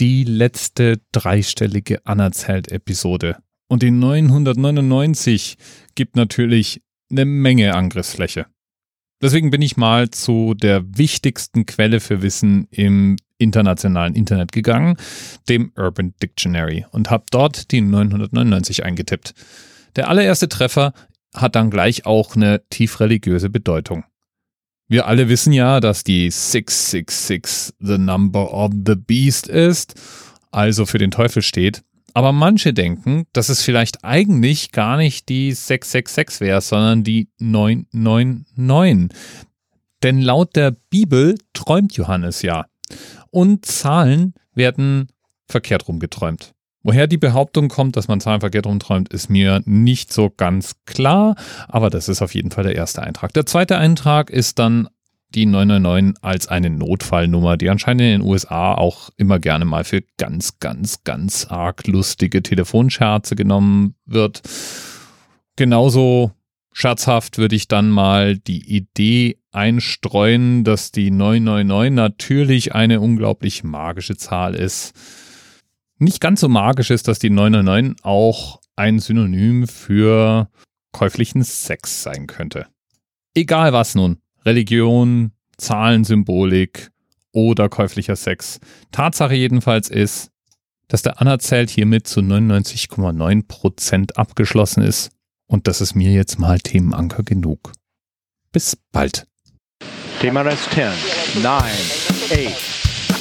die letzte dreistellige Anerzählt-Episode. Und die 999 gibt natürlich eine Menge Angriffsfläche. Deswegen bin ich mal zu der wichtigsten Quelle für Wissen im internationalen Internet gegangen, dem Urban Dictionary, und habe dort die 999 eingetippt. Der allererste Treffer hat dann gleich auch eine tief religiöse Bedeutung. Wir alle wissen ja, dass die 666 the number of the beast ist, also für den Teufel steht. Aber manche denken, dass es vielleicht eigentlich gar nicht die 666 wäre, sondern die 999. Denn laut der Bibel träumt Johannes ja. Und Zahlen werden verkehrt rumgeträumt. Woher die Behauptung kommt, dass man Zahlen verkehrt rumträumt, ist mir nicht so ganz klar, aber das ist auf jeden Fall der erste Eintrag. Der zweite Eintrag ist dann die 999 als eine Notfallnummer, die anscheinend in den USA auch immer gerne mal für ganz, ganz, ganz arg lustige Telefonscherze genommen wird. Genauso scherzhaft würde ich dann mal die Idee einstreuen, dass die 999 natürlich eine unglaublich magische Zahl ist. Nicht ganz so magisch ist, dass die 999 auch ein Synonym für käuflichen Sex sein könnte. Egal was nun. Religion, Zahlensymbolik oder käuflicher Sex. Tatsache jedenfalls ist, dass der Anerzählt hiermit zu 99,9% abgeschlossen ist und das ist mir jetzt mal Themenanker genug. Bis bald. Thema Rest 10, 9, 8.